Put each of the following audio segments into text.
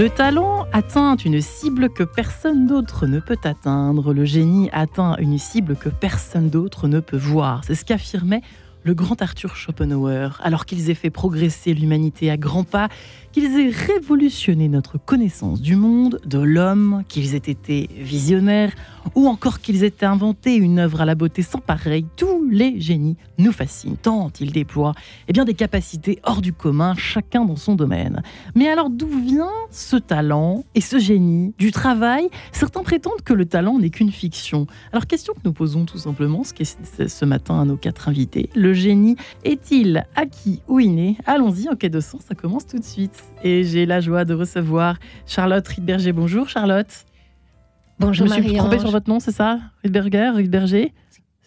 Le talent atteint une cible que personne d'autre ne peut atteindre. Le génie atteint une cible que personne d'autre ne peut voir. C'est ce qu'affirmait le grand Arthur Schopenhauer, alors qu'ils aient fait progresser l'humanité à grands pas, qu'ils aient révolutionné notre connaissance du monde, de l'homme, qu'ils aient été visionnaires, ou encore qu'ils aient inventé une œuvre à la beauté sans pareil, tous les génies nous fascinent, tant ils déploient eh bien, des capacités hors du commun, chacun dans son domaine. Mais alors d'où vient ce talent et ce génie Du travail? Certains prétendent que le talent n'est qu'une fiction. Alors question que nous posons tout simplement ce, ce matin à nos quatre invités. Le génie est-il acquis ou inné? Allons-y, en quai de sens, ça commence tout de suite et j'ai la joie de recevoir Charlotte Riedberger. Bonjour Charlotte. Bonjour Je me suis trompée sur votre nom, c'est ça Riedberger, Riedberger?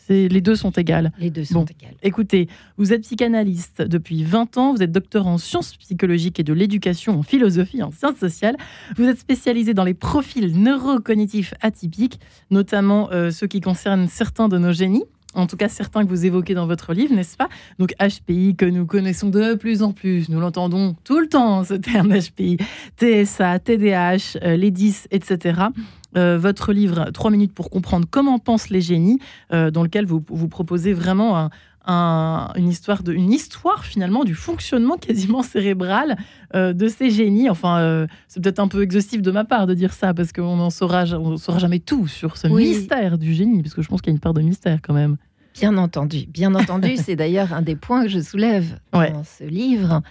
Les deux sont égales. Les deux sont égales. Écoutez, vous êtes psychanalyste depuis 20 ans, vous êtes docteur en sciences psychologiques et de l'éducation, en philosophie, en sciences sociales. Vous êtes spécialisé dans les profils neurocognitifs atypiques, notamment euh, ceux qui concernent certains de nos génies en tout cas certains que vous évoquez dans votre livre, n'est-ce pas? Donc HPI que nous connaissons de plus en plus, nous l'entendons tout le temps, ce terme HPI, TSA, TDAH, euh, les 10, etc. Euh, votre livre 3 minutes pour comprendre comment pensent les génies, euh, dans lequel vous, vous proposez vraiment une, histoire de, une histoire finalement du fonctionnement quasiment cérébral de ces génies. Enfin, c'est peut-être un peu exhaustif de ma part de dire ça, parce qu'on n'en saura, on saura jamais tout sur ce mystère du génie, parce que je pense qu'il y a une part de mystère quand même. Bien entendu, bien entendu. c'est d'ailleurs un des points que je soulève dans ce livre,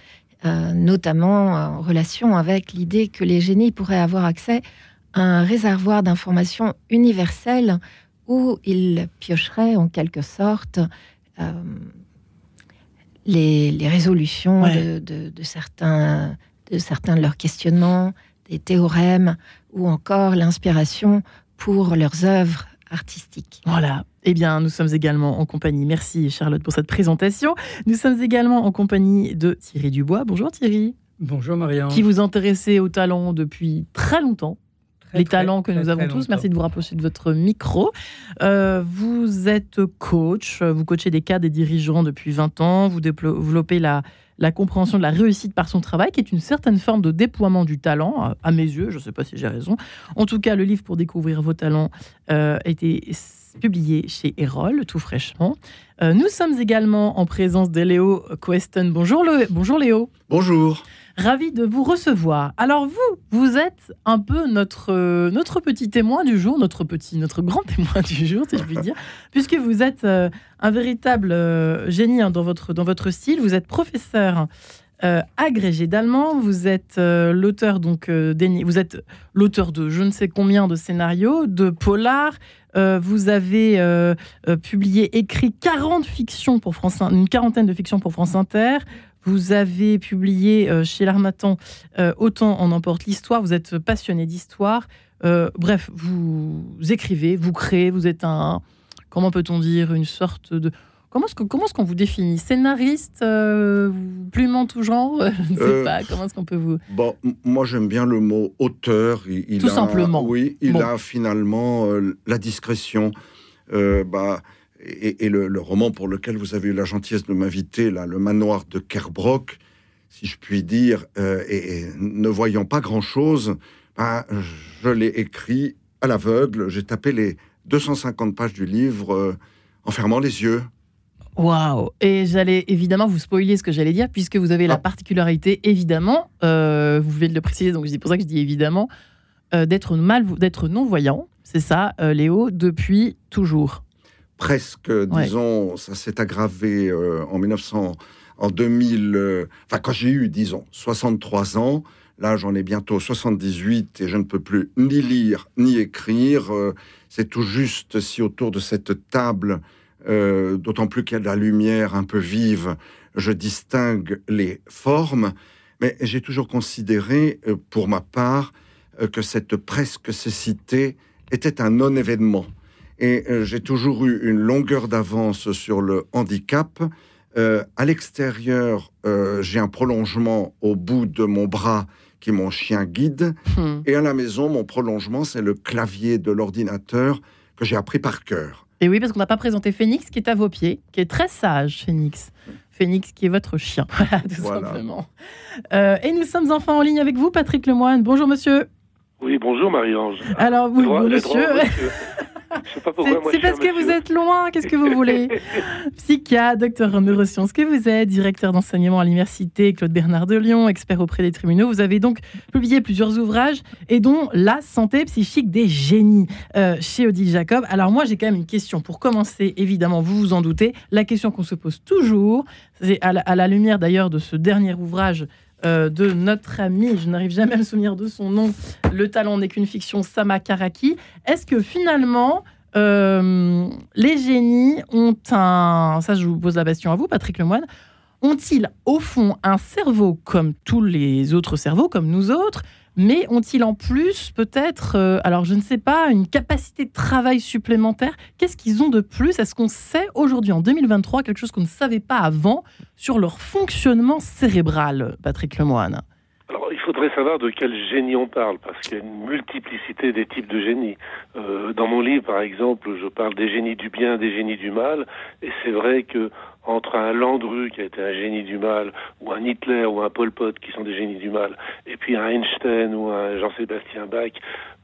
euh, notamment en relation avec l'idée que les génies pourraient avoir accès à un réservoir d'informations universelles où ils piocheraient en quelque sorte euh, les, résolutions de, certains, de certains de leurs questionnements, des théorèmes, ou encore l'inspiration pour leurs œuvres artistique. Voilà. Eh bien, nous sommes également en compagnie, merci Charlotte pour cette présentation. Nous sommes également en compagnie de Thierry Dubois. Bonjour Thierry. Bonjour Marianne. Qui vous intéressez au talent depuis très longtemps. Les talents que nous avons tous. Merci de vous rapprocher de votre micro. Euh, vous êtes coach, vous coachez des cadres et dirigeants depuis 20 ans, vous développez la, la compréhension de la réussite par son travail, qui est une certaine forme de déploiement du talent, à mes yeux, je ne sais pas si j'ai raison. En tout cas, le livre pour découvrir vos talents euh, a été publié chez Erol, tout fraîchement. Euh, nous sommes également en présence de Léo Queston. Bonjour, Bonjour Léo. Bonjour. Ravi de vous recevoir. Alors vous, vous êtes un peu notre, euh, notre petit témoin du jour, notre petit, notre grand témoin du jour, si je puis dire, puisque vous êtes euh, un véritable euh, génie hein, dans, votre, dans votre style. Vous êtes professeur agrégé d'allemand. Vous êtes l'auteur donc vous êtes l'auteur de je ne sais combien de scénarios, de polars. vous avez publié, écrit 40 fictions pour France, une quarantaine de fictions pour France Inter. Vous avez publié euh, chez l'Armatan euh, Autant en emporte l'histoire. Vous êtes passionné d'histoire. Euh, bref, vous écrivez, vous créez. Vous êtes un, comment peut-on dire, une sorte de Comment est-ce, comment est-ce qu'on vous définit? Scénariste, plumant tout genre Je ne sais pas, comment est-ce qu'on peut vous... Bon, moi j'aime bien le mot auteur. Il, tout simplement. Oui, il a finalement la discrétion. bah, et, le, roman pour lequel vous avez eu la gentillesse de m'inviter, là, Le manoir de Kerbrock, si je puis dire, euh, et, ne voyant pas grand-chose, ben, je l'ai écrit à l'aveugle. J'ai tapé les 250 pages du livre euh, en fermant les yeux. Waouh Et j'allais évidemment vous spoiler ce que j'allais dire, puisque vous avez la ah. particularité, évidemment, euh, vous venez de le préciser, donc c'est pour ça que je dis évidemment, d'être mal, d'être non-voyant, c'est ça, Léo, depuis toujours presque, disons, ça s'est aggravé euh, en 1900, en 2000, euh, enfin quand j'ai eu, disons, 63 ans, là j'en ai bientôt 78 et je ne peux plus ni lire ni écrire. Euh, c'est tout juste si autour de cette table, d'autant plus qu'il y a de la lumière un peu vive, je distingue les formes, mais j'ai toujours considéré, pour ma part, que cette presque cécité était un non-événement. Et euh, j'ai toujours eu une longueur d'avance sur le handicap. Euh, à l'extérieur, euh, j'ai un prolongement au bout de mon bras qui est mon chien guide. Hmm. Et à la maison, mon prolongement, c'est le clavier de l'ordinateur que j'ai appris par cœur. Et oui, parce qu'on n'a pas présenté Phoenix qui est à vos pieds, qui est très sage, Phoenix. Phoenix qui est votre chien, tout simplement. Euh, et nous sommes enfin en ligne avec vous, Patrick Lemoine. Bonjour monsieur. Oui, bonjour Marie-Ange. Alors, vous, monsieur. C'est parce que vous êtes loin, qu'est-ce que vous voulez? Psychiatre, docteur en neurosciences que vous êtes, directeur d'enseignement à l'université Claude Bernard de Lyon, expert auprès des tribunaux. Vous avez donc publié plusieurs ouvrages et dont La santé psychique des génies euh, chez Odile Jacob. Alors moi j'ai quand même une question pour commencer, évidemment, vous vous en doutez, la question qu'on se pose toujours, c'est à, la lumière d'ailleurs de ce dernier ouvrage euh, de notre ami, je n'arrive jamais à me souvenir de son nom, Le talent n'est qu'une fiction, Sama Karaki. Est-ce que finalement, euh, les génies ont un... Ça, je vous pose la question à vous, Patrick Lemoine. Ont-ils, au fond, un cerveau comme tous les autres cerveaux, comme nous autres mais ont-ils en plus peut-être, euh, alors je ne sais pas, une capacité de travail supplémentaire? Qu'est-ce qu'ils ont de plus? Est-ce qu'on sait aujourd'hui, en 2023, quelque chose qu'on ne savait pas avant sur leur fonctionnement cérébral, Patrick Lemoine alors, il faudrait savoir de quel génie on parle, parce qu'il y a une multiplicité des types de génies. Euh, dans mon livre, par exemple, je parle des génies du bien, des génies du mal, et c'est vrai que entre un Landru qui a été un génie du mal, ou un Hitler ou un Pol Pot qui sont des génies du mal, et puis un Einstein ou un Jean-Sébastien Bach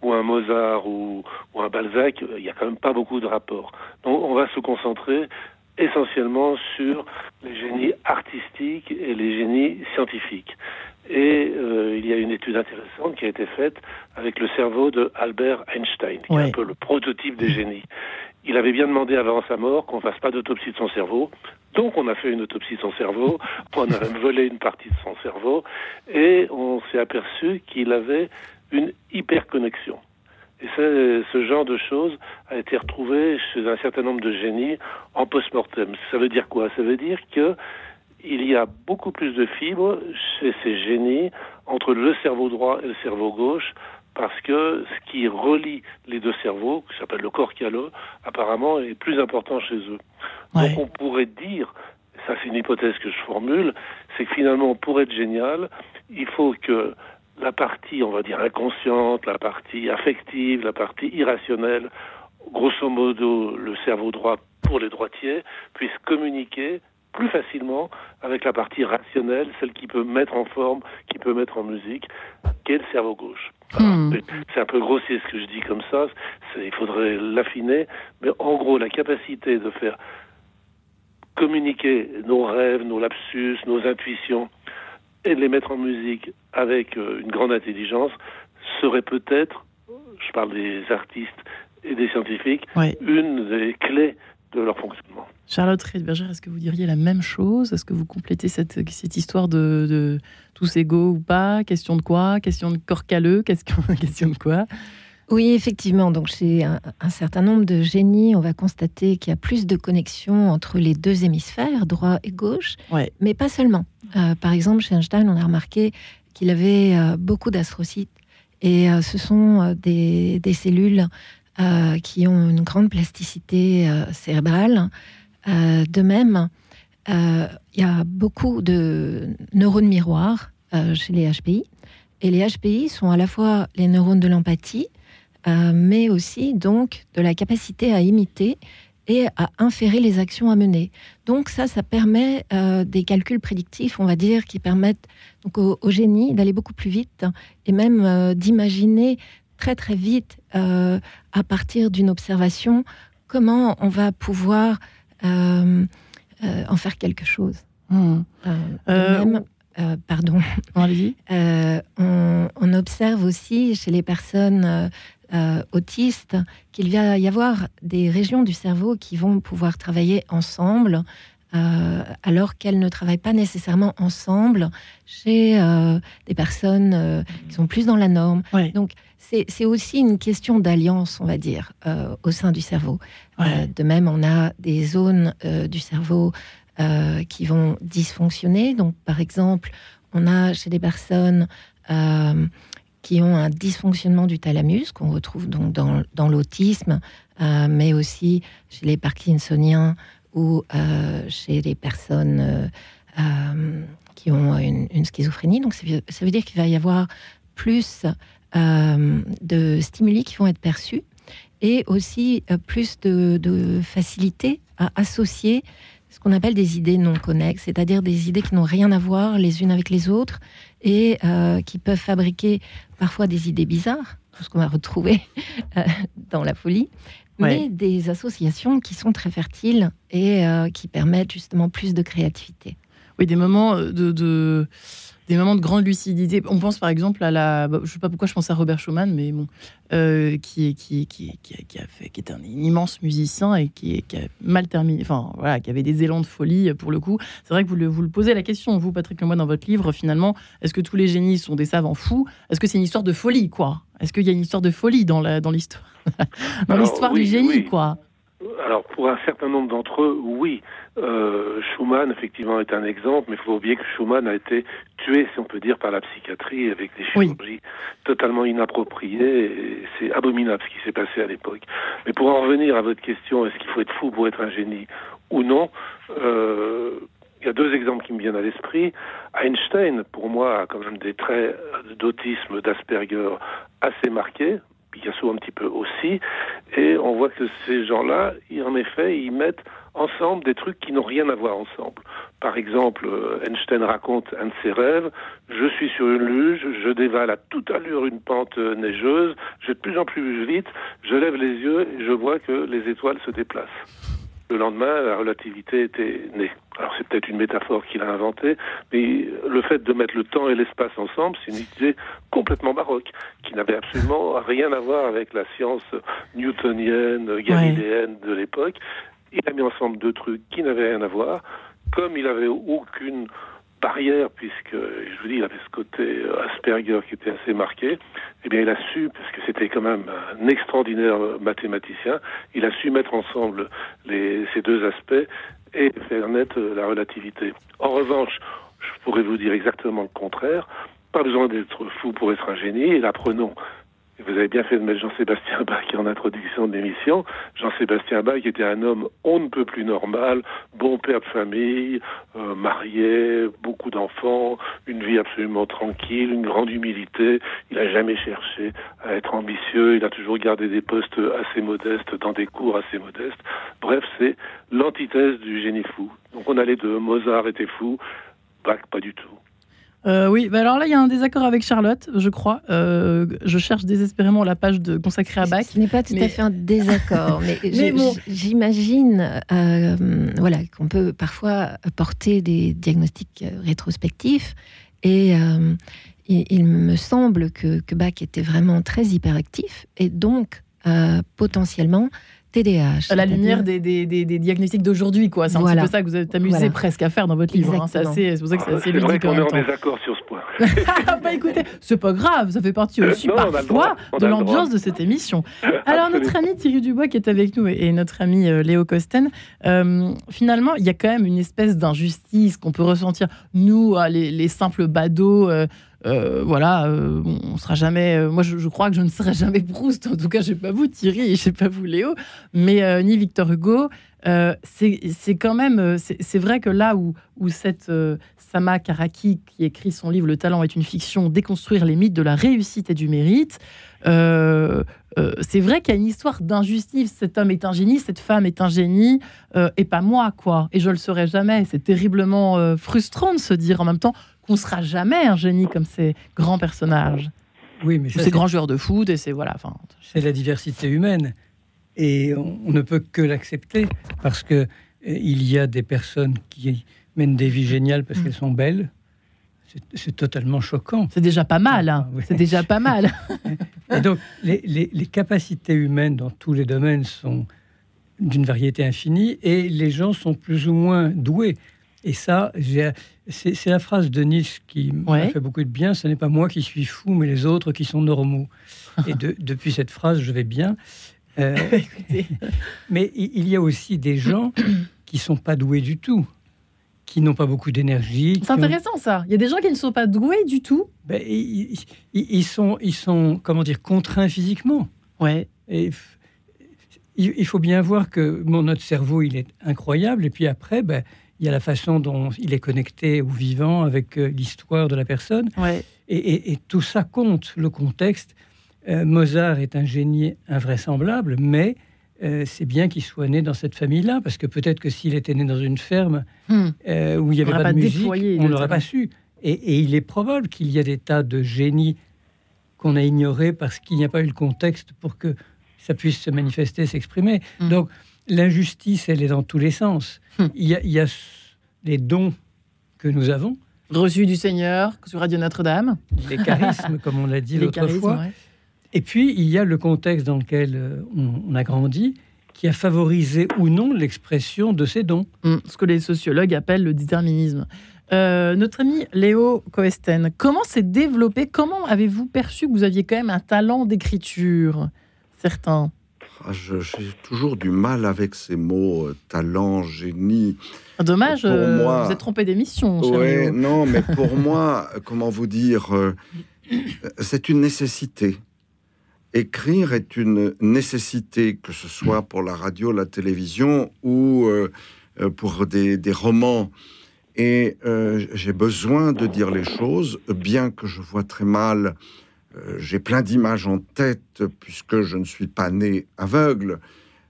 ou un Mozart ou, ou, un Balzac, il n'y a quand même pas beaucoup de rapports. Donc on va se concentrer essentiellement sur les génies artistiques et les génies scientifiques. Et euh, il y a une étude intéressante qui a été faite avec le cerveau de Albert Einstein, qui est un peu le prototype des génies. Il avait bien demandé avant sa mort qu'on fasse pas d'autopsie de son cerveau. Donc on a fait une autopsie de son cerveau, on a même volé une partie de son cerveau, et on s'est aperçu qu'il avait une hyperconnexion. Et ce genre de choses a été retrouvé chez un certain nombre de génies en post-mortem. Ça veut dire quoi? Ça veut dire que il y a beaucoup plus de fibres chez ces génies entre le cerveau droit et le cerveau gauche parce que ce qui relie les deux cerveaux, qui s'appelle le corps calleux, apparemment est plus important chez eux. Donc on pourrait dire, ça c'est une hypothèse que je formule, c'est que finalement pour être génial, il faut que la partie, on va dire, inconsciente, la partie affective, la partie irrationnelle, grosso modo le cerveau droit pour les droitiers, puisse communiquer plus facilement avec la partie rationnelle, celle qui peut mettre en forme, qui peut mettre en musique, qu'est le cerveau gauche. Hmm. C'est un peu grossier ce que je dis comme ça, il faudrait l'affiner, mais en gros, la capacité de faire communiquer nos rêves, nos lapsus, nos intuitions, et de les mettre en musique avec euh, une grande intelligence serait peut-être, je parle des artistes et des scientifiques, une des clés de leur fonctionnement. Charlotte Riedberger, est-ce que vous diriez la même chose? Est-ce que vous complétez cette, cette histoire de, de, tous égaux ou pas? Question de quoi? Question de corps calleux question, question de quoi? Oui, effectivement. Donc, chez un, certain nombre de génies, on va constater qu'il y a plus de connexions entre les deux hémisphères, droit et gauche, mais pas seulement. Euh, par exemple, chez Einstein, on a remarqué qu'il avait euh, beaucoup d'astrocytes. Et euh, ce sont des, des, cellules qui ont une grande plasticité cérébrale. de même, il y a beaucoup de neurones miroirs chez les HPI. Et les HPI sont à la fois les neurones de l'empathie, euh, mais aussi donc de la capacité à imiter et à inférer les actions à mener. Donc ça, ça permet euh, des calculs prédictifs, on va dire, qui permettent au, génie d'aller beaucoup plus vite et même euh, d'imaginer très très vite à partir d'une observation comment on va pouvoir en faire quelque chose. Mmh. même, pardon. on, on, observe aussi chez les personnes euh, autistes qu'il va y avoir des régions du cerveau qui vont pouvoir travailler ensemble. Euh, alors qu'elles ne travaillent pas nécessairement ensemble chez euh, des personnes qui sont plus dans la norme. Donc, c'est aussi une question d'alliance, on va dire, au sein du cerveau. de même, on a des zones du cerveau qui vont dysfonctionner. Donc, par exemple, on a chez des personnes qui ont un dysfonctionnement du thalamus, qu'on retrouve donc dans, dans l'autisme, euh, mais aussi chez les parkinsoniens ou euh, chez les personnes euh, qui ont une, schizophrénie. Donc ça veut, dire qu'il va y avoir plus de stimuli qui vont être perçus. et aussi plus de, facilité à associer ce qu'on appelle des idées non connexes, c'est-à-dire des idées qui n'ont rien à voir les unes avec les autres et qui peuvent fabriquer parfois des idées bizarres, tout ce qu'on va retrouver dans la folie, mais des associations qui sont très fertiles et qui permettent justement plus de créativité. Oui, des moments de des moments de grande lucidité. On pense par exemple à la. Bah, je sais pas pourquoi je pense à Robert Schumann, mais bon, euh, qui, qui, qui, qui, a fait, qui est un immense musicien et qui, a mal terminé. Enfin, voilà, qui avait des élans de folie pour le coup. C'est vrai que vous le, vous le posez la question, vous, Patrick moi dans votre livre, finalement, est-ce que tous les génies sont des savants fous? Est-ce que c'est une histoire de folie, quoi? Est-ce qu'il y a une histoire de folie dans l'histoire? Dans l'histoire du génie, quoi? Alors pour un certain nombre d'entre eux, oui. Euh, Schumann, effectivement, est un exemple, mais il faut oublier que Schumann a été tué, si on peut dire, par la psychiatrie avec des chirurgies totalement inappropriées. C'est abominable ce qui s'est passé à l'époque. Mais pour en revenir à votre question, est-ce qu'il faut être fou pour être un génie ou non euh, il y a deux exemples qui me viennent à l'esprit. Einstein, pour moi, a quand même des traits d'autisme, d'Asperger assez marqués. Picasso un petit peu aussi, et on voit que ces gens-là, en effet, ils mettent ensemble des trucs qui n'ont rien à voir ensemble. Par exemple, euh, Einstein raconte un de ses rêves, je suis sur une luge, je dévale à toute allure une pente neigeuse, je vais de plus en plus vite, je lève les yeux et je vois que les étoiles se déplacent. Le lendemain, la relativité était née. Alors c'est peut-être une métaphore qu'il a inventée, mais le fait de mettre le temps et l'espace ensemble, c'est une idée complètement baroque, qui n'avait absolument rien à voir avec la science newtonienne, galiléenne de l'époque. Il a mis ensemble deux trucs qui n'avaient rien à voir. Comme il n'avait aucune barrière, puisque je vous dis, il avait ce côté euh, Asperger qui était assez marqué, eh bien, il a su, parce que c'était quand même un extraordinaire mathématicien, il a su mettre ensemble ces deux aspects et faire naître euh, la relativité. En revanche, je pourrais vous dire exactement le contraire. Pas besoin d'être fou pour être un génie, et l'apprenons vous avez bien fait de mettre Jean-Sébastien Bach en introduction de l'émission. Jean-Sébastien Bach était un homme on ne peut plus normal, bon père de famille, euh, marié, beaucoup d'enfants, une vie absolument tranquille, une grande humilité. Il n'a jamais cherché à être ambitieux, il a toujours gardé des postes assez modestes dans des cours assez modestes. Bref, c'est l'antithèse du génie fou. Donc on allait de Mozart était fou, Bach pas du tout. Euh, oui, bah alors là, il y a un désaccord avec Charlotte, je crois. Euh, je cherche désespérément la page de, consacrée à Bach. Ce n'est pas tout à fait un désaccord, mais, j'imagine euh, voilà, qu'on peut parfois porter des diagnostics rétrospectifs. Et il, me semble que, que, Bach était vraiment très hyperactif et donc potentiellement TDAH. À la lumière des, des, des, diagnostics d'aujourd'hui, quoi. C'est un petit peu ça que vous êtes amusé presque à faire dans votre livre. Hein. C'est pour ça que c'est assez ludique. On est en désaccord sur ce point. bah écoutez, c'est pas grave, ça fait partie aussi parfois de l'ambiance de cette émission. Alors notre ami Thierry Dubois qui est avec nous et notre ami euh, Léo Costen, euh, finalement, il y a quand même une espèce d'injustice qu'on peut ressentir, nous, euh, les, les simples badauds. Euh, voilà, euh, on sera jamais. Euh, moi, je, crois que je ne serai jamais Proust. En tout cas, je sais pas vous, Thierry, je sais pas vous, Léo, mais ni Victor Hugo. c'est quand même. C'est vrai que là où, où cette Sama Karaki, qui écrit son livre Le talent est une fiction, déconstruire les mythes de la réussite et du mérite. c'est vrai qu'il y a une histoire d'injustice. Cet homme est un génie, cette femme est un génie, et pas moi, quoi. Et je le serai jamais. C'est terriblement frustrant de se dire en même temps on sera jamais un génie comme ces grands personnages. Oui, mais ces grands joueurs de foot et c'est voilà. Enfin, c'est la diversité humaine et on, ne peut que l'accepter parce que euh, il y a des personnes qui mènent des vies géniales parce mm. qu'elles sont belles. C'est totalement choquant. C'est déjà pas mal. Hein. Ah, c'est déjà pas mal. et donc, les, les, capacités humaines dans tous les domaines sont d'une variété infinie et les gens sont plus ou moins doués. Et ça, c'est la phrase de Nietzsche qui m'a fait beaucoup de bien. Ce n'est pas moi qui suis fou, mais les autres qui sont normaux. Et depuis cette phrase, je vais bien. Euh, mais il y a aussi des gens qui sont pas doués du tout, qui n'ont pas beaucoup d'énergie. C'est intéressant ça. Il y a des gens qui ne sont pas doués du tout. Ben, ils, sont, ils sont, comment dire, contraints physiquement. Ouais. Et il, faut bien voir que notre cerveau, il est incroyable. Et puis après, ben, il y a la façon dont il est connecté au vivant avec euh, l'histoire de la personne. Et, tout ça compte, le contexte. Mozart est un génie invraisemblable, mais c'est bien qu'il soit né dans cette famille-là, parce que peut-être que s'il était né dans une ferme hmm. où il n'y avait pas, de musique, on n'aurait pas su. Et, et, il est probable qu'il y a des tas de génies qu'on a ignorés parce qu'il n'y a pas eu le contexte pour que ça puisse se manifester, s'exprimer. Hmm. Donc, l'injustice, elle est dans tous les sens. Hmm. Il, y a, les dons que nous avons. Reçus du Seigneur sur Radio Notre-Dame. Les charismes, comme on l'a dit l'autre fois. Et puis, il y a le contexte dans lequel euh, on, a grandi, qui a favorisé ou non l'expression de ces dons. Hmm. ce que les sociologues appellent le déterminisme. Euh, notre ami Léo Coesten, comment s'est développé Comment avez-vous perçu que vous aviez quand même un talent d'écriture Certains? Ah, j'ai toujours du mal avec ces mots euh, talent, génie. Dommage, euh, vous êtes trompé d'émission. Oui, non, mais pour moi, comment vous dire, euh, c'est une nécessité. Écrire est une nécessité, que ce soit pour la radio, la télévision ou pour des, des, romans. Et j'ai besoin de dire les choses, bien que je vois très mal j'ai plein d'images en tête puisque je ne suis pas né aveugle.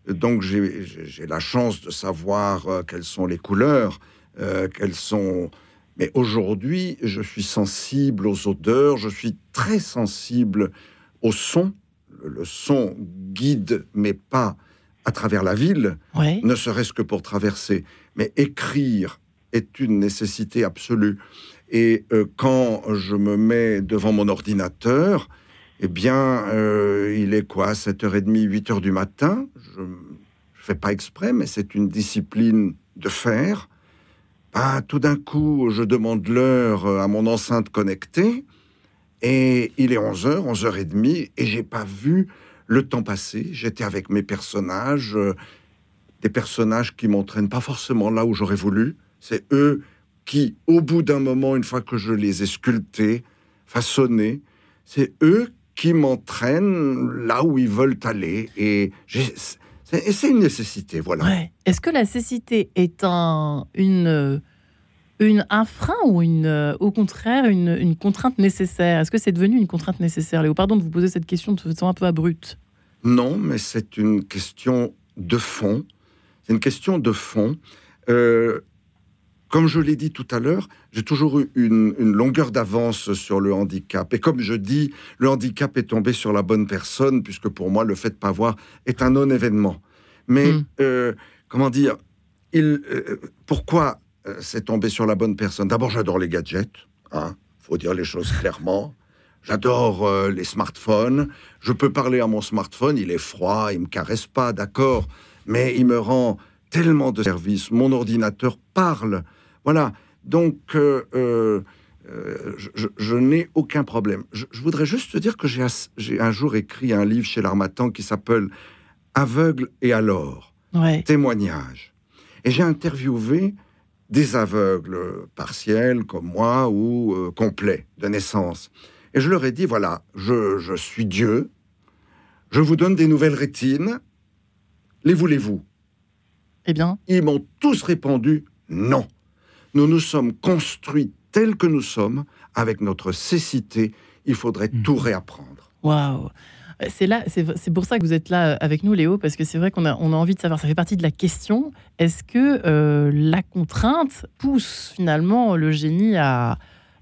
Donc j'ai la chance de savoir euh, quelles sont les couleurs, euh, quelles sont... Mais aujourd'hui, je suis sensible aux odeurs, je suis très sensible au son. Le son guide mais pas à travers la ville, ne serait-ce que pour traverser. Mais écrire est une nécessité absolue. Et euh, quand je me mets devant mon ordinateur, eh bien, euh, il est quoi 7h30, 8h du matin? Je ne fais pas exprès, mais c'est une discipline de faire. Ben, tout d'un coup, je demande l'heure à mon enceinte connectée, et il est 11h, 11h30, et j'ai pas vu le temps passer. J'étais avec mes personnages, euh, des personnages qui m'entraînent pas forcément là où j'aurais voulu. C'est eux qui, au bout d'un moment, une fois que je les ai sculptés, façonnés, c'est eux qui m'entraînent là où ils veulent aller. Et c'est une nécessité, voilà. Est-ce que la cécité est un, une, une, un frein ou une, au contraire une, une contrainte nécessaire? Est-ce que c'est devenu une contrainte nécessaire? Léo, pardon de vous poser cette question de façon un peu abrupte. Non, mais c'est une question de fond. C'est une question de fond. Euh, comme je l'ai dit tout à l'heure, j'ai toujours eu une, longueur d'avance sur le handicap. Et comme je dis, le handicap est tombé sur la bonne personne, puisque pour moi, le fait de ne pas voir est un non-événement. Mais, hmm. euh, comment dire, il, euh, pourquoi euh, c'est tombé sur la bonne personne? D'abord, j'adore les gadgets, hein, faut dire les choses clairement. J'adore les smartphones. Je peux parler à mon smartphone, il est froid, il me caresse pas, d'accord, mais il me rend tellement de services. Mon ordinateur parle voilà. Donc, euh, euh, euh, je, n'ai aucun problème. Je, voudrais juste te dire que j'ai un jour écrit un livre chez l'Armatan qui s'appelle Aveugle et alors Témoignage. Et j'ai interviewé des aveugles partiels comme moi ou complets de naissance. Et je leur ai dit voilà, je, je suis Dieu, je vous donne des nouvelles rétines, les voulez-vous? Eh bien. Ils m'ont tous répondu non nous nous sommes construits tels que nous sommes, avec notre cécité, il faudrait mhm. tout réapprendre. Waouh c'est là, c'est pour ça que vous êtes là avec nous, Léo, parce que c'est vrai qu'on a, on a envie de savoir. Ça fait partie de la question. Est-ce que euh, la contrainte pousse finalement le génie à,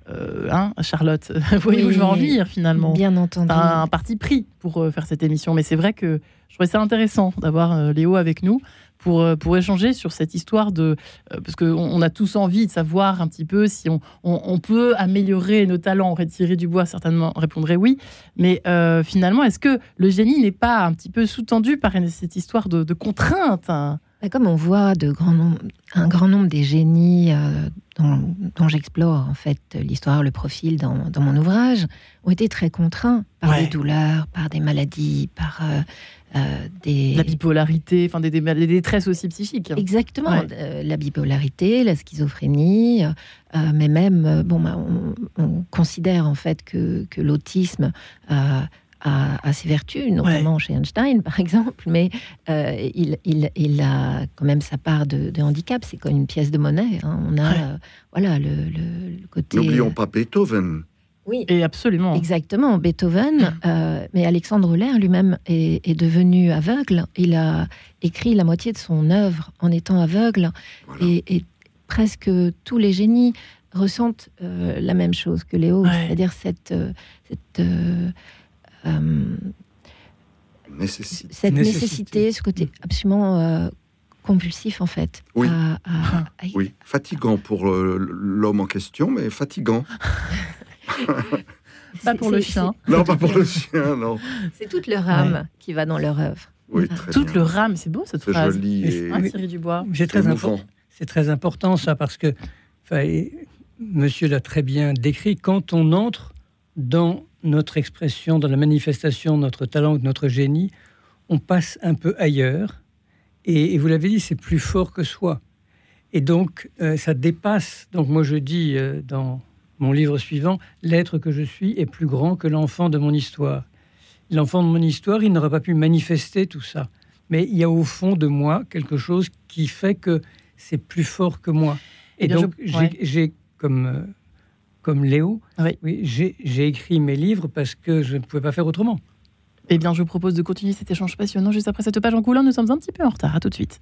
euh, hein, Charlotte, vous voyez où je veux en venir finalement? Bien entendu. Un, un parti pris pour euh, faire cette émission, mais c'est vrai que je trouvais ça intéressant d'avoir Léo avec nous pour, euh, pour échanger sur cette histoire de... Euh, parce qu'on on a tous envie de savoir un petit peu si on, on, peut améliorer nos talents. Retirer du bois, certainement, répondrait oui. Mais euh, finalement, est-ce que le génie n'est pas un petit peu sous-tendu par cette histoire de, de contraintes hein? Bah, comme on voit de grand un grand nombre des génies dont, dont j'explore en fait l'histoire, le profil dans, dans, mon ouvrage, ont été très contraints par des douleurs, par des maladies, par euh, des... La bipolarité, enfin des, des, détresses aussi psychiques. Exactement, euh, la bipolarité, la schizophrénie, euh, mais même, bon, bah, on, considère en fait que, que l'autisme a, a, ses vertus, notamment chez Einstein par exemple, mais il, il, il, a quand même sa part de, handicap, c'est comme une pièce de monnaie. Hein. On a voilà, le, le, côté... N'oublions pas Beethoven. Oui, et absolument. Exactement, Beethoven, euh, mais Alexandre Lair lui-même est, devenu aveugle. Il a écrit la moitié de son œuvre en étant aveugle, et, presque tous les génies ressentent euh, la même chose que Léo, c'est-à-dire cette, euh, cette, nécessité. cette nécessité. ce côté absolument compulsif en fait. Oui, oui. fatigant pour l'homme en question, mais fatigant. pas pour le chien. Non, pas pour le chien, non. C'est toute leur âme qui va dans leur œuvre. Oui, très toute leur âme, c'est beau cette phrase. C'est joli. Et... Dubois. C'est très important. C'est très important ça parce que, Monsieur l'a très bien décrit. Quand on entre dans notre expression, dans la manifestation de notre talent, de notre génie, on passe un peu ailleurs. Et, vous l'avez dit, c'est plus fort que soi. Et donc, euh, ça dépasse. Donc, moi, je dis euh, dans mon livre suivant, L'être que je suis est plus grand que l'enfant de mon histoire. L'enfant de mon histoire, il n'aurait pas pu manifester tout ça. Mais il y a au fond de moi quelque chose qui fait que c'est plus fort que moi. Et, donc, j'ai, comme, euh, comme Léo, oui. j'ai écrit mes livres parce que je ne pouvais pas faire autrement. Eh bien, je vous propose de continuer cet échange passionnant juste après cette page en couleur. Nous sommes un petit peu en retard. À tout de suite.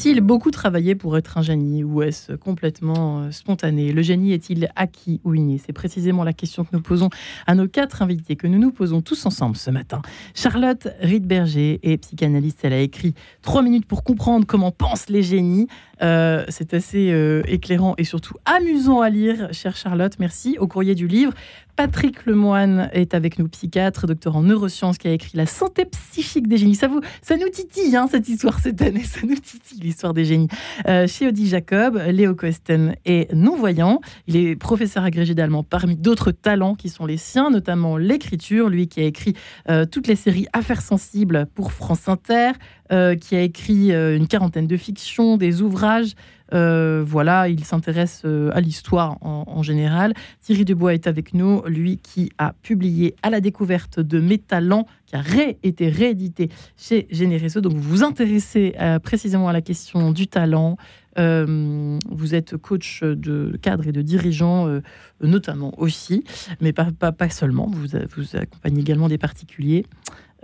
Faut-il beaucoup travailler pour être un génie ou est-ce complètement euh, spontané? Le génie est-il acquis ou inné? C'est précisément la question que nous posons à nos quatre invités, que nous nous posons tous ensemble ce matin. Charlotte Riedberger est psychanalyste. Elle a écrit Trois minutes pour comprendre comment pensent les génies. Euh, c'est assez euh, éclairant et surtout amusant à lire, chère Charlotte. Merci. Au courrier du livre, Patrick Lemoine est avec nous, psychiatre, docteur en neurosciences, qui a écrit La santé psychique des génies. Ça, vous, ça nous titille, hein, cette histoire cette année. Ça nous titille, l'histoire des génies. Euh, chez Audi Jacob, Léo Koesten est non-voyant. Il est professeur agrégé d'allemand parmi d'autres talents qui sont les siens, notamment l'écriture. Lui qui a écrit toutes les séries Affaires sensibles pour France Inter, euh, qui a écrit une quarantaine de fictions, des ouvrages. Euh, voilà, il s'intéresse euh, à l'histoire en, général. Thierry Dubois est avec nous, lui qui a publié À la découverte de mes talents, qui a été réédité chez Généresso. Donc vous vous intéressez euh, précisément à la question du talent. vous êtes coach de cadre et de dirigeants, notamment aussi, mais pas, pas, seulement. Vous, vous accompagnez également des particuliers.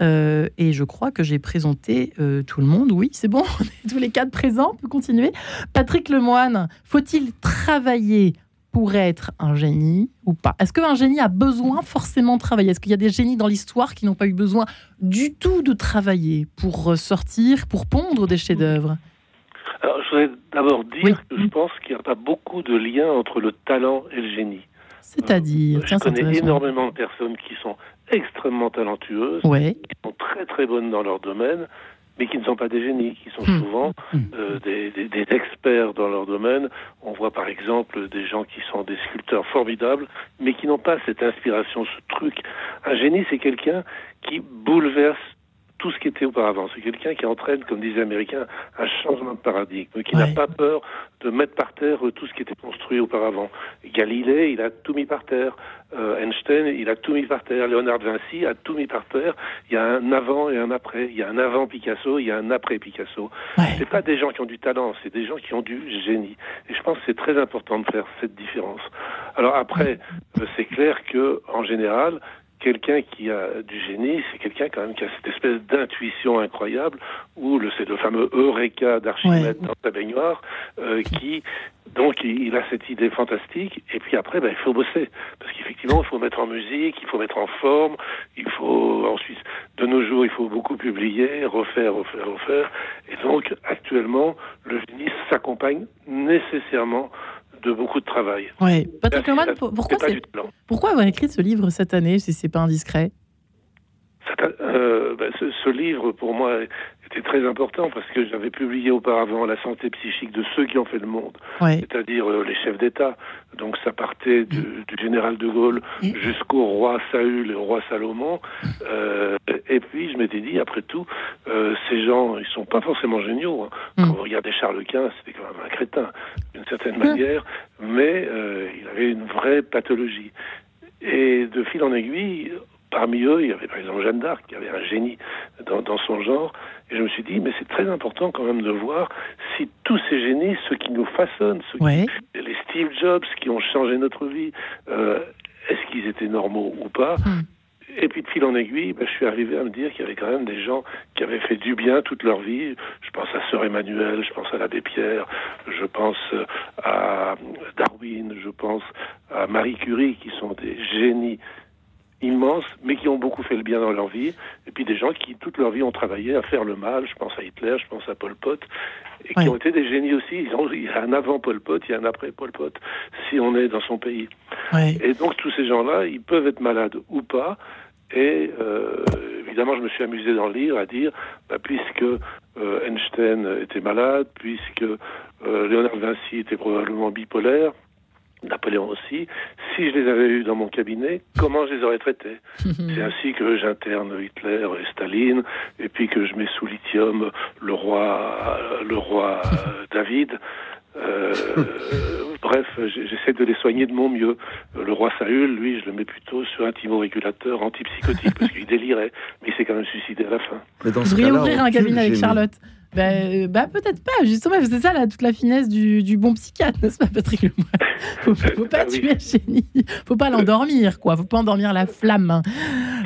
Euh, et je crois que j'ai présenté euh, tout le monde. Oui, c'est bon, on est tous les quatre présents, on peut continuer. Patrick Lemoine, faut-il travailler pour être un génie ou pas? Est-ce qu'un génie a besoin forcément de travailler? Est-ce qu'il y a des génies dans l'histoire qui n'ont pas eu besoin du tout de travailler pour sortir, pour pondre des chefs-d'œuvre? Alors, je voudrais d'abord dire que je pense qu'il n'y a pas beaucoup de lien entre le talent et le génie. C'est-à-dire, je connais énormément de personnes qui sont extrêmement talentueuses, qui sont très très bonnes dans leur domaine, mais qui ne sont pas des génies, qui sont hmm. souvent hmm. euh, des, des, experts dans leur domaine. On voit par exemple des gens qui sont des sculpteurs formidables, mais qui n'ont pas cette inspiration, ce truc. Un génie, c'est quelqu'un qui bouleverse tout ce qui était auparavant. C'est quelqu'un qui entraîne, comme disait l'américain, un changement de paradigme, qui n'a pas peur de mettre par terre tout ce qui était construit auparavant. Galilée, il a tout mis par terre. Euh, Einstein, il a tout mis par terre. Léonard Vinci a tout mis par terre. Il y a un avant et un après. Il y a un avant Picasso, il y a un après Picasso. Ouais. C'est pas des gens qui ont du talent, c'est des gens qui ont du génie. Et je pense que c'est très important de faire cette différence. Alors après, euh, c'est clair que en général, quelqu'un qui a du génie, c'est quelqu'un quand même qui a cette espèce d'intuition incroyable, ou le, c'est le fameux Eureka d'Archimède dans sa baignoire, euh, qui donc il, a cette idée fantastique, et puis après ben, il faut bosser, parce qu'effectivement il faut mettre en musique, il faut mettre en forme, il faut ensuite, de nos jours il faut beaucoup publier, refaire, refaire, refaire, et donc actuellement le génie s'accompagne nécessairement de beaucoup de travail. Oui. Patrick Lemoine, pourquoi, pourquoi avoir écrit ce livre cette année, si c'est pas indiscret? Euh, ben, ce, ce, livre, pour moi, était très important parce que j'avais publié auparavant La santé psychique de ceux qui ont fait le monde, c'est-à-dire euh, les chefs d'État. Donc ça partait du, du général de Gaulle jusqu'au roi Saül et au roi Salomon. Euh, et puis je m'étais dit, après tout, euh, ces gens, ils sont pas forcément géniaux. Hein. Mm. Quand vous regardez Charles Quint, c'était quand même un crétin, d'une certaine manière, mais euh, il avait une vraie pathologie. Et de fil en aiguille, Parmi eux, il y avait par exemple Jeanne d'Arc, qui avait un génie dans, dans, son genre. Et je me suis dit, mais c'est très important quand même de voir si tous ces génies, ceux qui nous façonnent, ceux qui, les Steve Jobs qui ont changé notre vie, euh, est-ce qu'ils étaient normaux ou pas hmm. Et puis de fil en aiguille, ben, je suis arrivé à me dire qu'il y avait quand même des gens qui avaient fait du bien toute leur vie. Je pense à Sœur Emmanuel, je pense à l'abbé Pierre, je pense à Darwin, je pense à Marie Curie, qui sont des génies immenses, mais qui ont beaucoup fait le bien dans leur vie, et puis des gens qui, toute leur vie, ont travaillé à faire le mal, je pense à Hitler, je pense à Pol Pot, et qui ont été des génies aussi. Ils ont, il y a un avant Pol Pot, il y a un après Pol Pot, si on est dans son pays. Et donc tous ces gens-là, ils peuvent être malades ou pas, et euh, évidemment, je me suis amusé dans le livre à dire, bah, puisque euh, Einstein était malade, puisque euh, Léonard Vinci était probablement bipolaire, Napoléon aussi, si je les avais eus dans mon cabinet, comment je les aurais traités C'est ainsi que j'interne Hitler et Staline, et puis que je mets sous lithium le roi, le roi David. Euh, bref, j'essaie de les soigner de mon mieux. Le roi Saül, lui, je le mets plutôt sur un thymorégulateur antipsychotique parce qu'il délirait, mais il s'est quand même suicidé à la fin. Vous devriez ouvrir un cabinet avec Charlotte. Bah, euh, bah, peut-être pas, justement, c'est ça là, toute la finesse du, du bon psychiatre, n'est-ce pas, Patrick Faut, faut pas ah tuer le génie, faut pas l'endormir, quoi, faut pas endormir la flamme.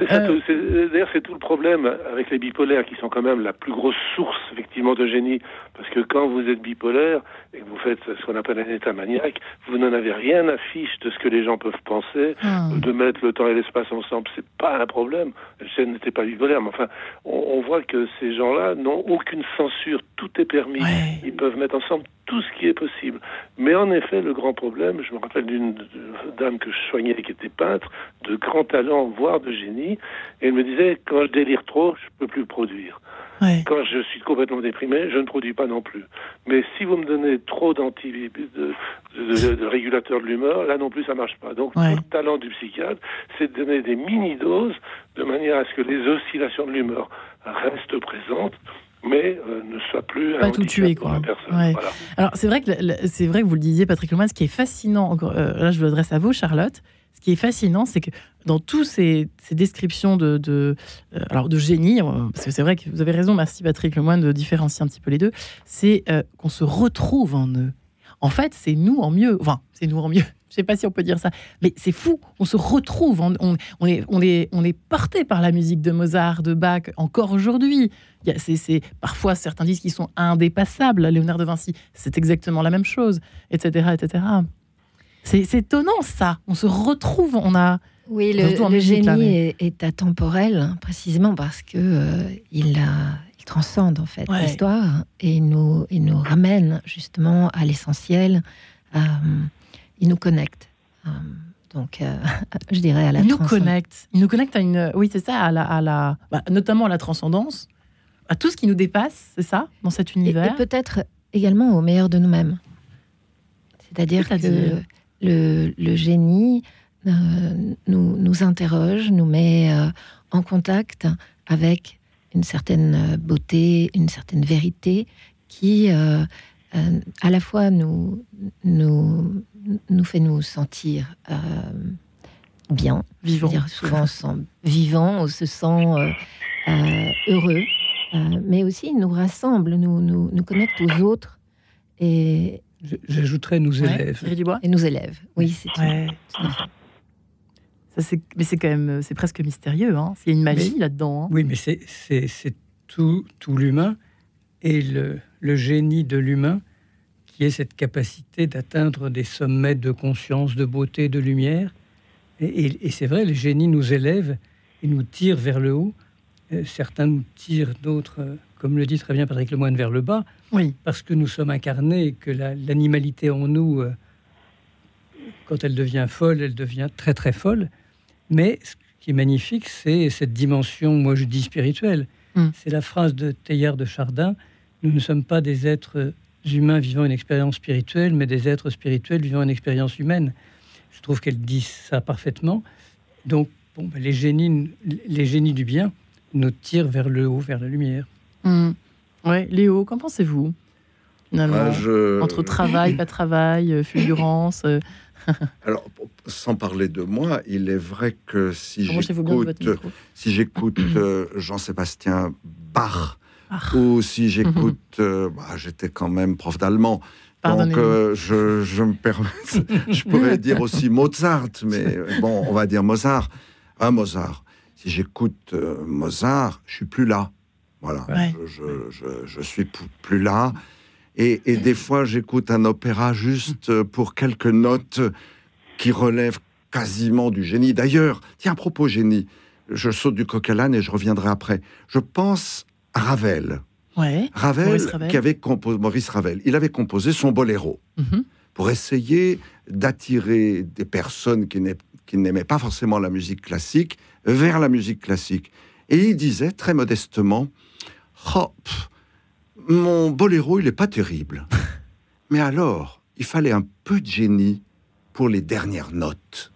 Euh, d'ailleurs, c'est tout le problème avec les bipolaires, qui sont quand même la plus grosse source, effectivement, de génie, parce que quand vous êtes bipolaire et que vous faites ce qu'on appelle un état maniaque, vous n'en avez rien à fiche de ce que les gens peuvent penser, ah. de mettre le temps et l'espace ensemble, c'est pas un problème. Je n'étais pas bipolaire, mais enfin, on, on voit que ces gens-là n'ont aucune censure tout est permis. Ils peuvent mettre ensemble tout ce qui est possible. Mais en effet, le grand problème, je me rappelle d'une dame que je soignais qui était peintre, de grand talent, voire de génie, et elle me disait, quand je délire trop, je peux plus produire. Quand je suis complètement déprimé, je ne produis pas non plus. Mais si vous me donnez trop d'anti de, de, régulateurs de l'humeur, là non plus ça marche pas. Donc le talent du psychiatre, c'est de donner des mini doses de manière à ce que les oscillations de l'humeur restent présentes mais euh, ne soit plus pas tout tuer quoi. Alors c'est vrai que c'est vrai que vous le disiez Patrick Lemoine, ce qui est fascinant, euh, là je l'adresse à vous Charlotte, ce qui est fascinant, c'est que dans toutes ces, descriptions de, de euh, alors de génie, parce que c'est vrai que vous avez raison, merci Patrick Lemoine de différencier un petit peu les deux, c'est qu'on se retrouve en eux. En fait, c'est nous en mieux. Enfin, c'est nous en mieux. Je ne sais pas si on peut dire ça, mais c'est fou. On se retrouve, on, on, est, on, est, on est porté par la musique de Mozart, de Bach, encore aujourd'hui. C'est parfois certains disent qu'ils sont indépassables. Léonard de Vinci, c'est exactement la même chose, etc., etc. C'est étonnant ça. On se retrouve, on a. Oui, le, génie est, atemporel, hein, précisément parce que euh, il, a, il transcende en fait l'histoire et il nous, il nous ramène justement à l'essentiel. Euh, il nous connecte. Euh, donc, je dirais à la. Il nous connecte. Il nous connecte à une. Oui, c'est ça, à la, à la bah, notamment à la transcendance, à tout ce qui nous dépasse, c'est ça, dans cet univers. Et, peut-être également au meilleur de nous-mêmes. C'est-à-dire que le, le, génie nous, nous interroge, nous met en contact avec une certaine beauté, une certaine vérité qui, à la fois, nous, nous, nous fait nous sentir bien, vivant. Dire souvent vivant, on se sent heureux, mais aussi nous rassemble, nous, nous, nous connecte aux autres. Et, J'ajouterais nous élève. Et nous élève, oui, c'est ouais. Ça, mais c'est quand même, c'est presque mystérieux. Hein. Il y a une magie là-dedans. Hein. Oui, mais c'est tout, tout l'humain et le, le, génie de l'humain qui est cette capacité d'atteindre des sommets de conscience, de beauté, de lumière. Et, et, c'est vrai, le génie nous élève et nous tire vers le haut. Euh, certains nous tirent, d'autres, euh, comme le dit très bien Patrick Lemoine, vers le bas. Oui. Parce que nous sommes incarnés, que l'animalité en nous, euh, quand elle devient folle, elle devient très très folle. Mais ce qui est magnifique, c'est cette dimension, moi je dis spirituelle. Hmm. C'est la phrase de Teilhard de Chardin Nous ne sommes pas des êtres humains vivant une expérience spirituelle, mais des êtres spirituels vivant une expérience humaine. Je trouve qu'elle dit ça parfaitement. Donc, bon, ben, les, génies, les génies du bien nous tirent vers le haut, vers la lumière. Hmm. Ouais, Léo, qu'en pensez-vous finalement Entre travail, pas travail, euh, fulgurance. Euh. Alors, sans parler de moi, il est vrai que si j'écoute, si j'écoute euh, Jean-Sébastien Bach, ou si j'écoute, bah, j'étais quand même prof d'allemand. Donc, je, je, me permets, je pourrais dire aussi Mozart, mais bon, on va dire Mozart. Un Mozart. Si j'écoute Mozart, je suis plus là. Voilà, je, suis plus là. Et, des fois, j'écoute un opéra juste pour quelques notes qui relèvent quasiment du génie. D'ailleurs, tiens, à propos génie, je saute du coq à l'âne et je reviendrai après. Je pense à Ravel. Ravel, qui avait composé Maurice Ravel, il avait composé son boléro mhm. pour essayer d'attirer des personnes qui n'aimaient pas forcément la musique classique vers la musique classique. Et il disait très modestement Oh, mon boléro, il n'est pas terrible. Mais alors, il fallait un peu de génie pour les dernières notes.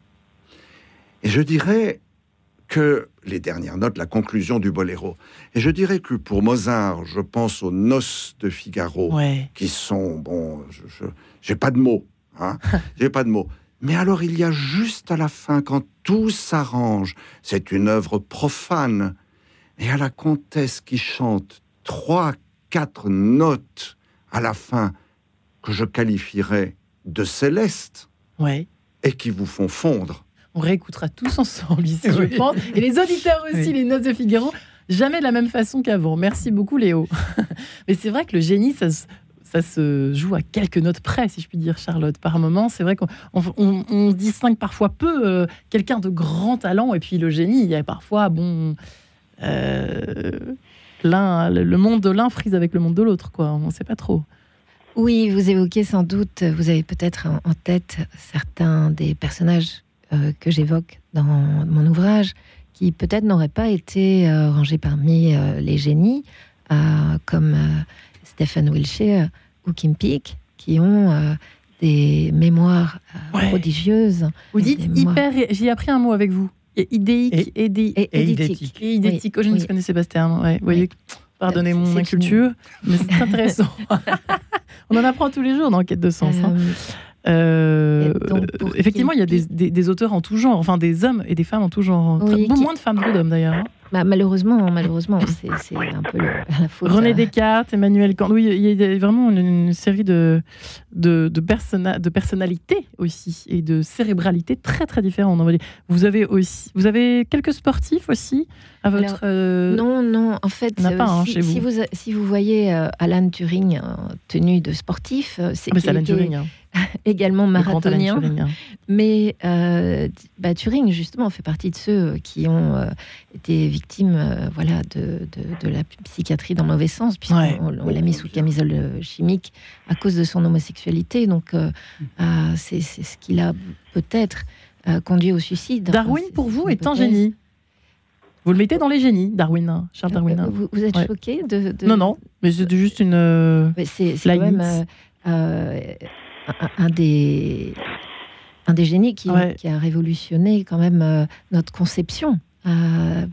Et je dirais que les dernières notes, la conclusion du boléro. Et je dirais que pour Mozart, je pense aux noces de Figaro, qui sont, bon, je j'ai pas de mots, hein, j'ai pas de mots. Mais alors il y a juste à la fin, quand tout s'arrange, c'est une œuvre profane, et à la comtesse qui chante trois, quatre notes à la fin que je qualifierais de célestes ouais. et qui vous font fondre. On réécoutera tous ensemble ici, je pense. Et les auditeurs aussi, les notes de Figaro, jamais de la même façon qu'avant. Merci beaucoup, Léo. Mais c'est vrai que le génie, ça, ça se joue à quelques notes près, si je puis dire, Charlotte. Par moment, c'est vrai qu'on on, distingue parfois peu euh, quelqu'un de grand talent et puis le génie. Il y a parfois, bon, euh, le monde de l'un frise avec le monde de l'autre, quoi. On ne sait pas trop. Oui, vous évoquez sans doute, vous avez peut-être en tête certains des personnages euh, que j'évoque dans mon ouvrage, qui peut-être n'auraient pas été rangés parmi les génies, comme Stephen Wilshire ou Kim Peek, qui ont des mémoires prodigieuses. Vous dites hyper. J'ai appris un mot avec vous. Idéique et, idétique. idétique. Oh, je ne connaissais pas ce terme. Ouais, voyez, pardonnez mon inculture, mais c'est intéressant. On en apprend tous les jours dans Quête de sens. Hein. Euh, euh, effectivement, il y a des, des, auteurs en tout genre, enfin des hommes et des femmes en tout genre. beaucoup moins de femmes que d'hommes d'ailleurs. Bah, malheureusement, malheureusement, c'est un peu la faute. René. Descartes, Emmanuel Kant. Oui, il y a vraiment une, série de, de, de, de, personnalités aussi et de cérébralités très très différentes. Vous avez aussi, vous avez quelques sportifs aussi à votre. Euh, non, non. En fait, pas, hein, si, vous. Si, vous. voyez euh, Alan Turing en tenue de sportif, c'est ah, Alan Turing. Hein. également marathonien. Mais euh, bah, Turing, justement, fait partie de ceux qui ont euh, été victimes euh, voilà, de, de, la psychiatrie dans le mauvais sens, puisqu'on on, l'a mis sous camisole chimique à cause de son homosexualité. Donc, c'est ce qui l'a peut-être conduit au suicide. Darwin, pour vous, est un génie vous le mettez dans les génies, Darwin, hein, Charles Darwin. Vous, êtes choqué de, Non, non, mais c'est juste une. C'est quand même un, des, un des génies qui, qui a révolutionné quand même euh, notre conception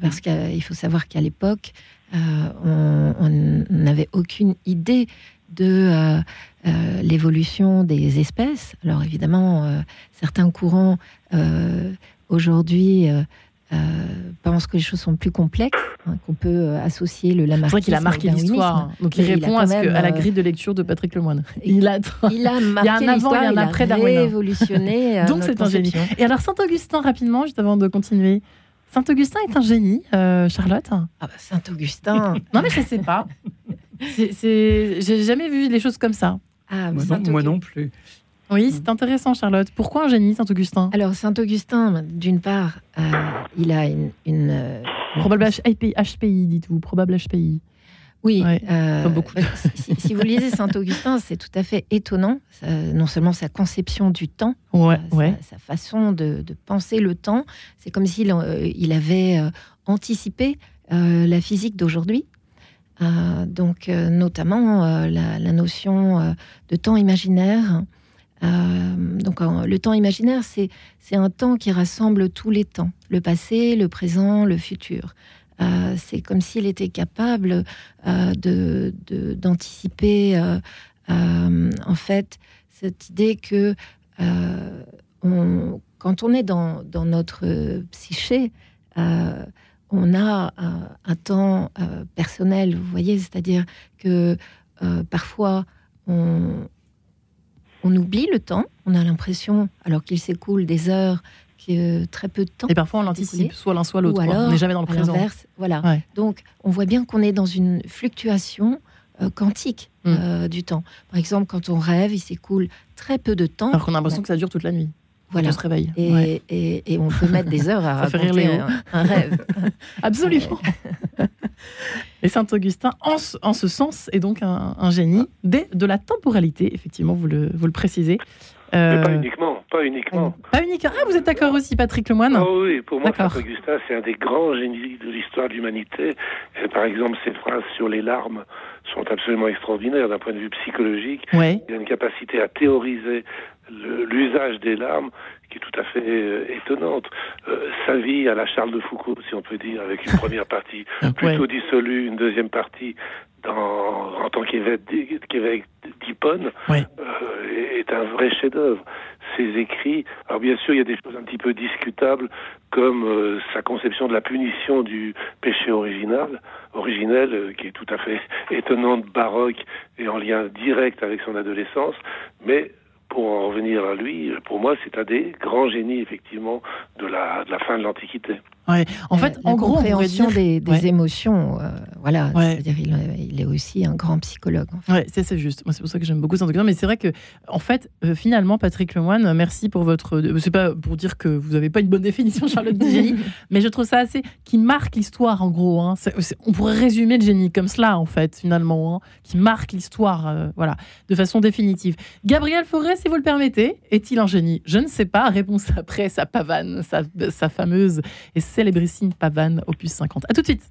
parce qu'il faut savoir qu'à l'époque, on n'avait aucune idée de l'évolution des espèces. Alors évidemment, certains courants aujourd'hui euh, pense que les choses sont plus complexes, hein, qu'on peut euh, associer le Lamarckisme. C'est vrai qu'il a marqué l'histoire. Donc il répond à, la euh, grille de lecture de Patrick Lemoine. Il a, il a marqué il y a un avant et un après Darwin. révolutionné. Donc c'est un génie. Et alors Saint-Augustin, rapidement, juste avant de continuer. Saint-Augustin est un génie, Charlotte? Ah bah, Saint-Augustin Non mais je ne sais pas. J'ai jamais vu les choses comme ça. Ah, moi non plus. Oui, c'est intéressant, Charlotte. Pourquoi un génie, Saint-Augustin? Alors, Saint-Augustin, d'une part, euh, il a une. Euh, probable HPI, dites-vous, probable HPI. Oui, euh, beaucoup. Si, vous lisez Saint-Augustin, c'est tout à fait étonnant. non seulement sa conception du temps, ouais, sa, façon de, penser le temps, c'est comme s'il il avait anticipé la physique d'aujourd'hui. donc, notamment la, la, notion de temps imaginaire, donc le temps imaginaire, c'est un temps qui rassemble tous les temps, le passé, le présent, le futur. Euh, c'est comme s'il était capable euh, d'anticiper en fait cette idée que quand on est dans, notre psyché, on a un temps personnel, vous voyez, c'est-à-dire que parfois on, on oublie le temps. On a l'impression, alors qu'il s'écoule des heures, que très peu de temps. Et parfois on l'anticipe, soit l'un soit l'autre. On n'est jamais dans le présent. Voilà. Donc on voit bien qu'on est dans une fluctuation euh, quantique mm. euh, du temps. Par exemple, quand on rêve, il s'écoule très peu de temps. Alors qu'on a l'impression que ça dure toute la nuit. Voilà. On se réveille. Et, on peut mettre des heures à raconter un, un, rêve. Absolument. Et Saint-Augustin, en, ce sens, est donc un, génie de la temporalité, effectivement, vous le, vous le précisez. Euh... pas uniquement, pas uniquement. Pas uniquement. Ah, vous êtes d'accord aussi, Patrick Lemoine ah Oui, pour moi, Saint-Augustin, c'est un des grands génies de l'histoire de l'humanité. Par exemple, ses phrases sur les larmes sont absolument extraordinaires d'un point de vue psychologique. Ouais. Il a une capacité à théoriser l'usage des larmes qui est tout à fait euh, étonnante. Euh, sa vie à la Charles de Foucault, si on peut dire, avec une première partie plutôt dissolue, une deuxième partie dans, en tant qu'évêque d'Hippone, euh, est un vrai chef-d'œuvre. Ses écrits, alors bien sûr, il y a des choses un petit peu discutables, comme sa conception de la punition du péché original, originel, qui est tout à fait étonnante, baroque et en lien direct avec son adolescence, mais pour en revenir à lui, pour moi, c'est un des grands génies, effectivement, de la, de la fin de l'Antiquité. Ouais. En fait, en gros, compréhension des, des émotions, euh, voilà. dire il, il, est aussi un grand psychologue. En Ouais, c'est juste. Moi, c'est pour ça que j'aime beaucoup Saint-Augustin. Mais c'est vrai que, en fait, euh, finalement, Patrick Lemoine, merci pour votre. Euh, c'est pas pour dire que vous n'avez pas une bonne définition, Charlotte du génie, mais je trouve ça assez qui marque l'histoire, en gros. Hein. on pourrait résumer le génie comme cela, en fait, finalement, hein, qui marque l'histoire, voilà, de façon définitive. Gabriel Fauré, si vous le permettez, est-il un génie? Je ne sais pas. Réponse après sa pavane, sa, sa fameuse et célébrissime pavane opus 50. A tout de suite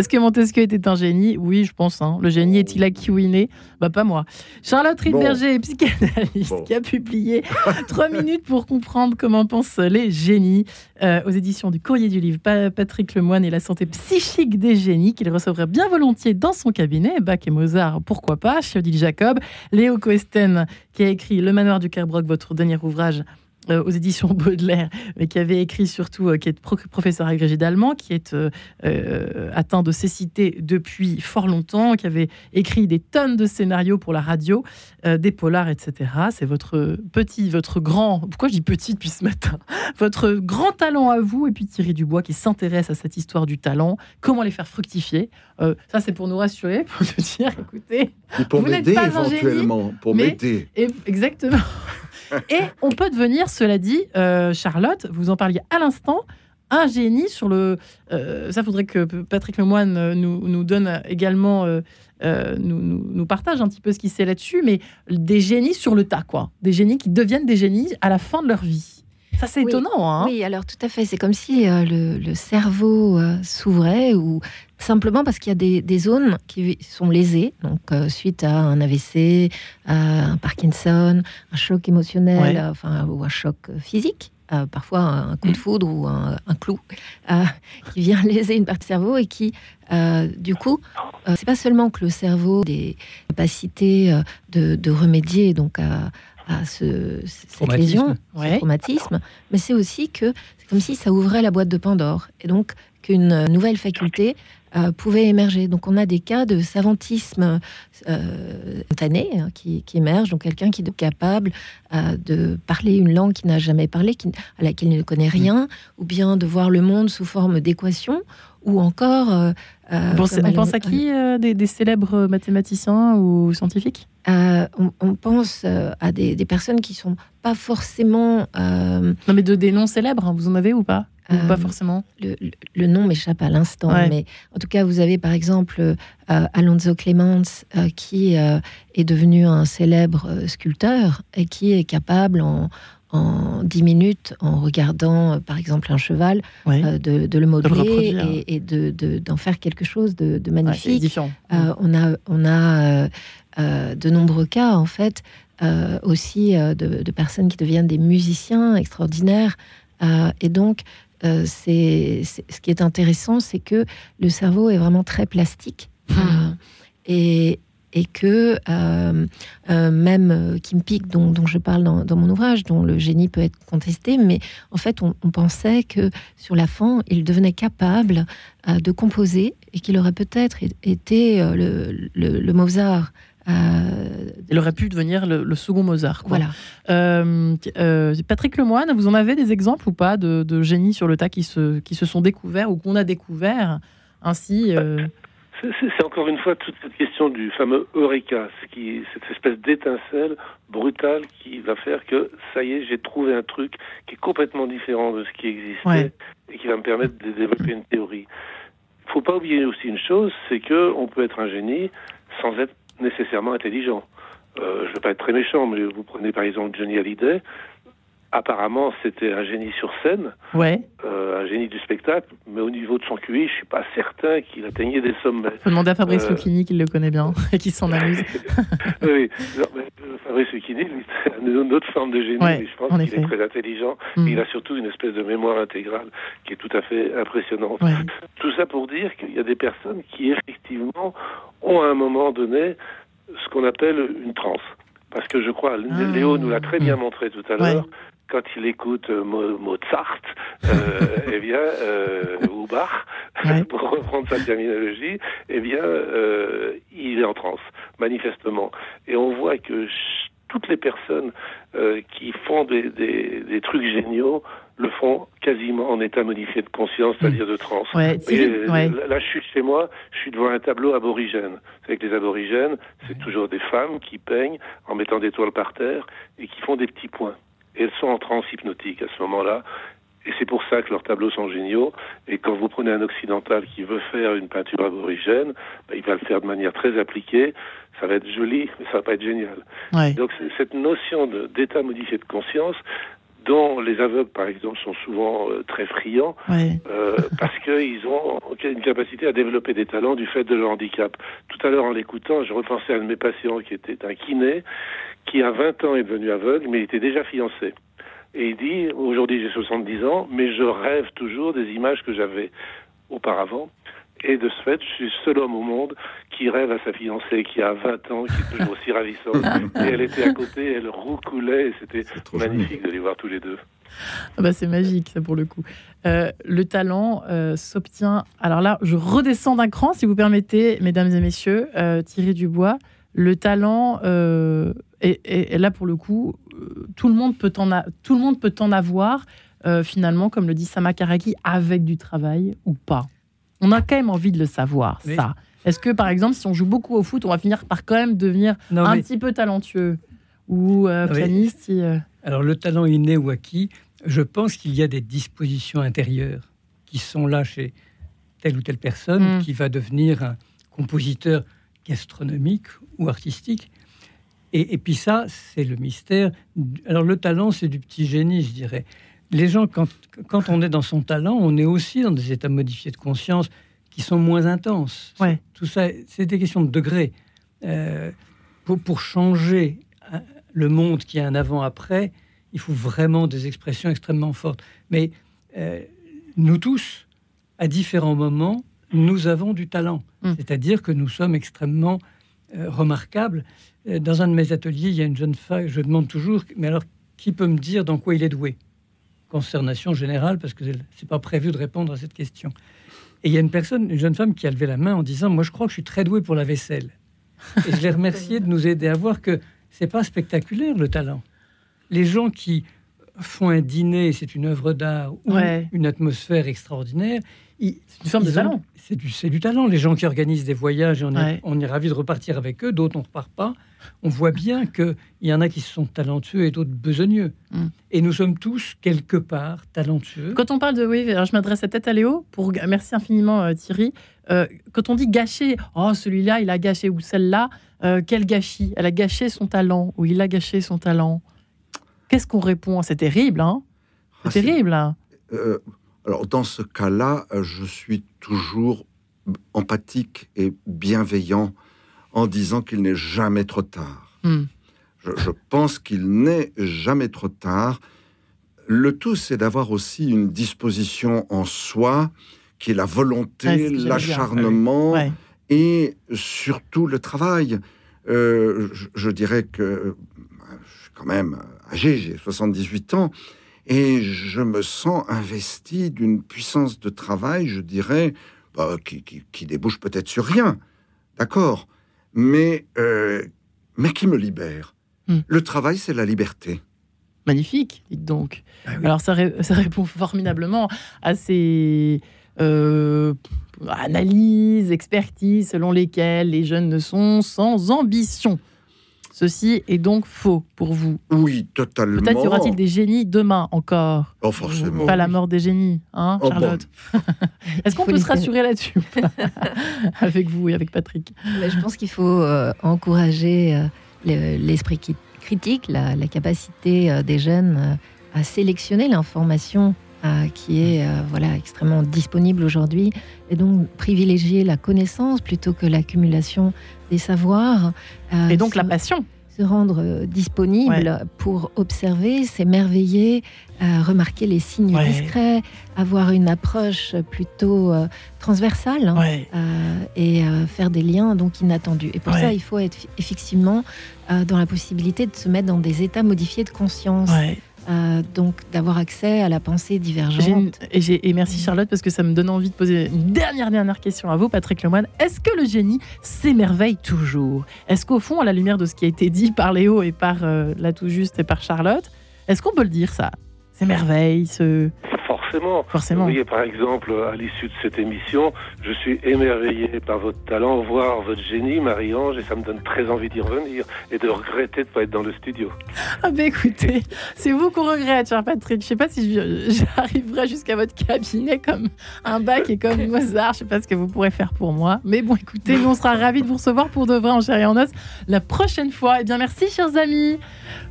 Est-ce que Montesquieu était un génie? Oui, je pense. Hein. Le génie est-il acquis ou inné? Bah pas moi. Charlotte Riedberger, psychanalyste, qui a publié Trois minutes pour comprendre comment pensent les génies euh, aux éditions du Courrier du Livre. Patrick Lemoine et la santé psychique des génies qu'il recevrait bien volontiers dans son cabinet. Bach et Mozart, pourquoi pas? Chez Odile Jacob. Léo Coesten, qui a écrit Le Manoir du Kerbrock, votre dernier ouvrage euh, aux éditions Baudelaire, mais qui avait écrit surtout, euh, qui est professeur agrégé d'allemand, qui est euh, atteint de cécité depuis fort longtemps, qui avait écrit des tonnes de scénarios pour la radio, des polars, etc. C'est votre petit, votre grand, pourquoi je dis petit depuis ce matin? Votre grand talent à vous, et puis Thierry Dubois qui s'intéresse à cette histoire du talent, comment les faire fructifier? ça, c'est pour nous rassurer, pour nous dire, écoutez, pour m'aider éventuellement, pour m'aider. Exactement. Et on peut devenir, cela dit, euh, Charlotte, vous en parliez à l'instant, un génie sur le. Euh, ça faudrait que Patrick Lemoine euh, nous, nous donne également, nous, nous, partage un petit peu ce qu'il sait là-dessus, mais des génies sur le tas, quoi. Des génies qui deviennent des génies à la fin de leur vie. Ça, c'est étonnant. Hein oui, alors tout à fait. C'est comme si le, le, cerveau s'ouvrait ou simplement parce qu'il y a des, zones qui sont lésées, donc euh, suite à un AVC, un Parkinson, un choc émotionnel, enfin, ou un choc physique. Euh, parfois un, coup de mm. foudre ou un, clou euh, qui vient léser une partie du cerveau et qui, du coup, c'est pas seulement que le cerveau a des capacités de, remédier donc à, ce, cette lésion, ce traumatisme, mais c'est aussi que c'est comme si ça ouvrait la boîte de Pandore et donc qu'une nouvelle faculté euh, pouvaient émerger. Donc on a des cas de savantisme euh, spontané hein, qui, qui émergent, donc quelqu'un qui est capable euh, de parler une langue qu'il n'a jamais parlé, qui, à laquelle il ne connaît rien, ou bien de voir le monde sous forme d'équations, ou encore... Euh, on, pense à qui des, célèbres mathématiciens ou scientifiques on, pense à des, personnes qui sont pas forcément... Non mais de, des noms célèbres, hein, vous en avez ou pas? Pas euh, forcément? le, nom m'échappe à l'instant, mais en tout cas, vous avez par exemple euh, Alonso Clements euh, qui est devenu un célèbre sculpteur et qui est capable en, en 10 minutes, en regardant par exemple un cheval, de, le modeler et, d'en faire quelque chose de, magnifique. on a, on a de nombreux cas en fait. aussi de, personnes qui deviennent des musiciens extraordinaires. et donc, euh, c'est ce qui est intéressant, c'est que le cerveau est vraiment très plastique euh, et, et que euh, même Kim Peek, dont, dont je parle dans, mon ouvrage, dont le génie peut être contesté, mais en fait, on, pensait que sur la fin, il devenait capable de composer et qu'il aurait peut-être été le, le Mozart il aurait pu devenir le, second Mozart. Voilà. Euh, euh, Patrick Lemoine, vous en avez des exemples ou pas de, génies sur le tas qui se, qui se sont découverts ou qu'on a découvert ainsi euh? C'est encore une fois toute cette question du fameux Eureka, qui, cette espèce d'étincelle brutale qui va faire que ça y est, j'ai trouvé un truc qui est complètement différent de ce qui existait et qui va me permettre de développer une théorie. Il faut pas oublier aussi une chose, c'est que on peut être un génie sans être nécessairement intelligent. Euh, je ne veux pas être très méchant, mais vous prenez par exemple Johnny Hallyday. Apparemment, c'était un génie sur scène, ouais. Euh, un génie du spectacle, mais au niveau de son QI, je suis pas certain qu'il atteignait des sommets. Faut demander à Fabrice euh... Lucchini, qui le connaît bien et qui s'en amuse. oui, euh, Fabrice Lucchini, c'est une autre forme de génie. je pense qu'il est très intelligent. Mm. Il a surtout une espèce de mémoire intégrale qui est tout à fait impressionnante. Tout ça pour dire qu'il y a des personnes qui effectivement ont à un moment donné ce qu'on appelle une transe. Parce que je crois, ah. Léo nous l'a très bien mm. montré tout à l'heure, quand il écoute euh, Mozart, euh, eh bien, euh, ou Bach, pour reprendre sa terminologie, eh bien, il est en transe, manifestement. Et on voit que toutes les personnes euh, qui font des, des, des, trucs géniaux le font quasiment en état modifié de conscience, c'est-à-dire de transe. Ouais, Là, je suis chez moi, je suis devant un tableau aborigène. Avec les aborigènes, c'est toujours des femmes qui peignent en mettant des toiles par terre et qui font des petits points. Et elles sont en transe hypnotique à ce moment-là. Et c'est pour ça que leurs tableaux sont géniaux. Et quand vous prenez un occidental qui veut faire une peinture aborigène, ben, il va le faire de manière très appliquée. Ça va être joli, mais ça va pas être génial. Donc cette notion d'état modifié de conscience dont les aveugles, par exemple, sont souvent très friands, parce qu'ils ont une capacité à développer des talents du fait de leur handicap. Tout à l'heure, en l'écoutant, je repensais à un de mes patients qui était un kiné, qui à 20 ans est devenu aveugle, mais il était déjà fiancé. Et il dit, aujourd'hui j'ai 70 ans, mais je rêve toujours des images que j'avais auparavant. Et de ce fait, je suis le seul homme au monde qui rêve à sa fiancée qui a 20 ans, qui est toujours aussi ravissante. et elle était à côté, elle roucoulait, et c'était magnifique de les voir tous les deux. Ah bah c'est magique, ça pour le coup. Euh, le talent euh, s'obtient. Alors là, je redescends d'un cran, si vous permettez, mesdames et messieurs, euh, Thierry Dubois. Le talent, euh, et, là pour le coup, tout le monde peut en, tout le monde peut en avoir, finalement, comme le dit Sama Karaki, avec du travail ou pas. On a quand même envie de le savoir, ça. Est-ce que, par exemple, si on joue beaucoup au foot, on va finir par quand même devenir un petit peu talentueux ou euh, pianiste euh, Alors, le talent inné ou acquis, je pense qu'il y a des dispositions intérieures qui sont là chez telle ou telle personne mm. qui va devenir un compositeur gastronomique ou artistique. Et, et puis ça, c'est le mystère. Alors le talent, c'est du petit génie, je dirais les gens, quand, quand, on est dans son talent, on est aussi dans des états modifiés de conscience qui sont moins intenses. Ouais. Tout ça, c'est des questions de degré. Euh, pour, pour, changer hein, le monde qui a un avant-après, il faut vraiment des expressions extrêmement fortes. Mais euh, nous tous, à différents moments, nous avons du talent. Mm. C'est-à-dire que nous sommes extrêmement euh, remarquables. Dans un de mes ateliers, il y a une jeune femme, je demande toujours, mais alors, qui peut me dire dans quoi il est doué? Consternation générale parce que c'est pas prévu de répondre à cette question. Et il y a une personne, une jeune femme qui a levé la main en disant Moi, je crois que je suis très doué pour la vaisselle. Et je l'ai remercié de nous aider à voir que c'est pas spectaculaire le talent. Les gens qui font un dîner, c'est une œuvre d'art ou une atmosphère extraordinaire, c'est une forme de talent. C'est du, du, talent. Les gens qui organisent des voyages, on, est, on est ravis de repartir avec eux, d'autres on ne repart pas. On voit bien qu'il y en a qui sont talentueux et d'autres besogneux. Mm. Et nous sommes tous, quelque part, talentueux. Quand on parle de... Oui, alors je m'adresse à tête à Léo. Pour, merci infiniment euh, Thierry. Euh, quand on dit gâcher, oh celui-là, il a gâché, ou celle-là, euh, quel gâchis? Elle a gâché son talent, ou il a gâché son talent. Qu'est-ce qu'on répond? C'est terrible, hein C'est ah, terrible. Hein alors dans ce cas-là, euh, je suis toujours empathique et bienveillant en disant qu'il n'est jamais trop tard. Hmm. Je, pense qu'il n'est jamais trop tard. Le tout, c'est d'avoir aussi une disposition en soi, qui est la volonté, l'acharnement et surtout le travail. Euh, je, je, dirais que je suis quand même âgé, j'ai 78 ans, et je me sens investi d'une puissance de travail, je dirais, bah, qui, débouche peut-être sur rien, d'accord, mais, euh, mais qui me libère. Hmm. Le travail, c'est la liberté. Magnifique, dites donc. Ah Alors ça, ça, répond formidablement à ces euh, analyses, expertises selon lesquelles les jeunes ne sont sans ambition. Ceci est donc faux pour vous. Oui, totalement. Peut-être y aura-t-il des génies demain encore. Oh, forcément. Pas la mort des génies, hein, oh, Charlotte Est-ce qu'on peut se rassurer là-dessus Avec vous et avec Patrick Je pense qu'il faut euh, encourager euh, l'esprit critique, la, capacité euh, des jeunes à sélectionner l'information qui est voilà extrêmement disponible aujourd'hui et donc privilégier la connaissance plutôt que l'accumulation des savoirs. Euh, et donc la passion se rendre euh, disponible pour observer, s'émerveiller, euh, remarquer les signes discrets, avoir une approche plutôt transversale hein, et faire des liens donc inattendus. Et pour ça, il faut être effectivement dans la possibilité de se mettre dans des états modifiés de conscience. Euh, donc d'avoir accès à la pensée divergente. Et, et, merci Charlotte parce que ça me donne envie de poser une dernière dernière question à vous, Patrick Lemoine. Est-ce que le génie s'émerveille toujours? Est-ce qu'au fond, à la lumière de ce qui a été dit par Léo et par euh, la tout juste et par Charlotte, est-ce qu'on peut le dire ça? S'émerveille, se forcément. Forcément. Vous voyez, par exemple, à l'issue de cette émission, je suis émerveillé par votre talent, voir votre génie, Marie-Ange, et ça me donne très envie d'y revenir et de regretter de ne pas être dans le studio. Ah ben écoutez, c'est vous qu'on regrette, cher Patrick. Je sais pas si j'arriverai jusqu'à votre cabinet comme un bac et comme Mozart. Je sais pas ce que vous pourrez faire pour moi. Mais bon, écoutez, nous, on sera ravis de vous recevoir pour de vrai en chair et en os la prochaine fois. Eh bien, merci, chers amis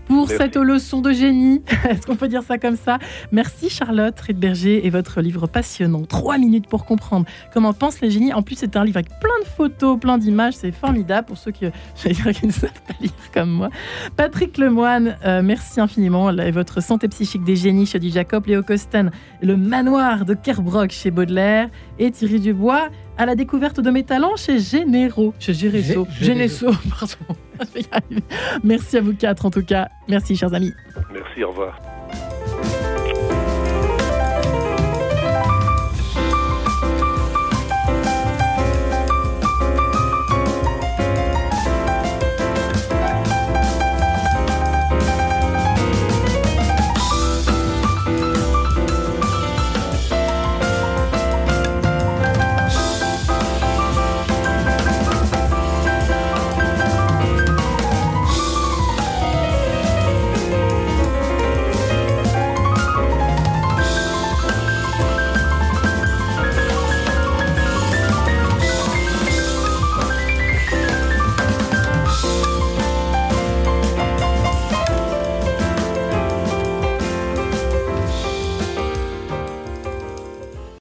pour cette leçon de génie. Est-ce qu'on peut dire ça comme ça? Merci Charlotte Et votre livre passionnant. Trois minutes pour comprendre comment pensent les génies. En plus, c'est un livre avec plein de photos, plein d'images. C'est formidable pour ceux qui, qui ne savent pas lire comme moi. Patrick Lemoine, euh, merci infiniment. votre santé psychique des génies chez du Jacob, Léo Costen, le manoir de Kerbrock chez Baudelaire et Thierry Dubois à la découverte de mes talents chez Généraux. Chez Géresso. Génesso, pardon. Merci à vous quatre en tout cas. Merci chers amis. Merci, au revoir.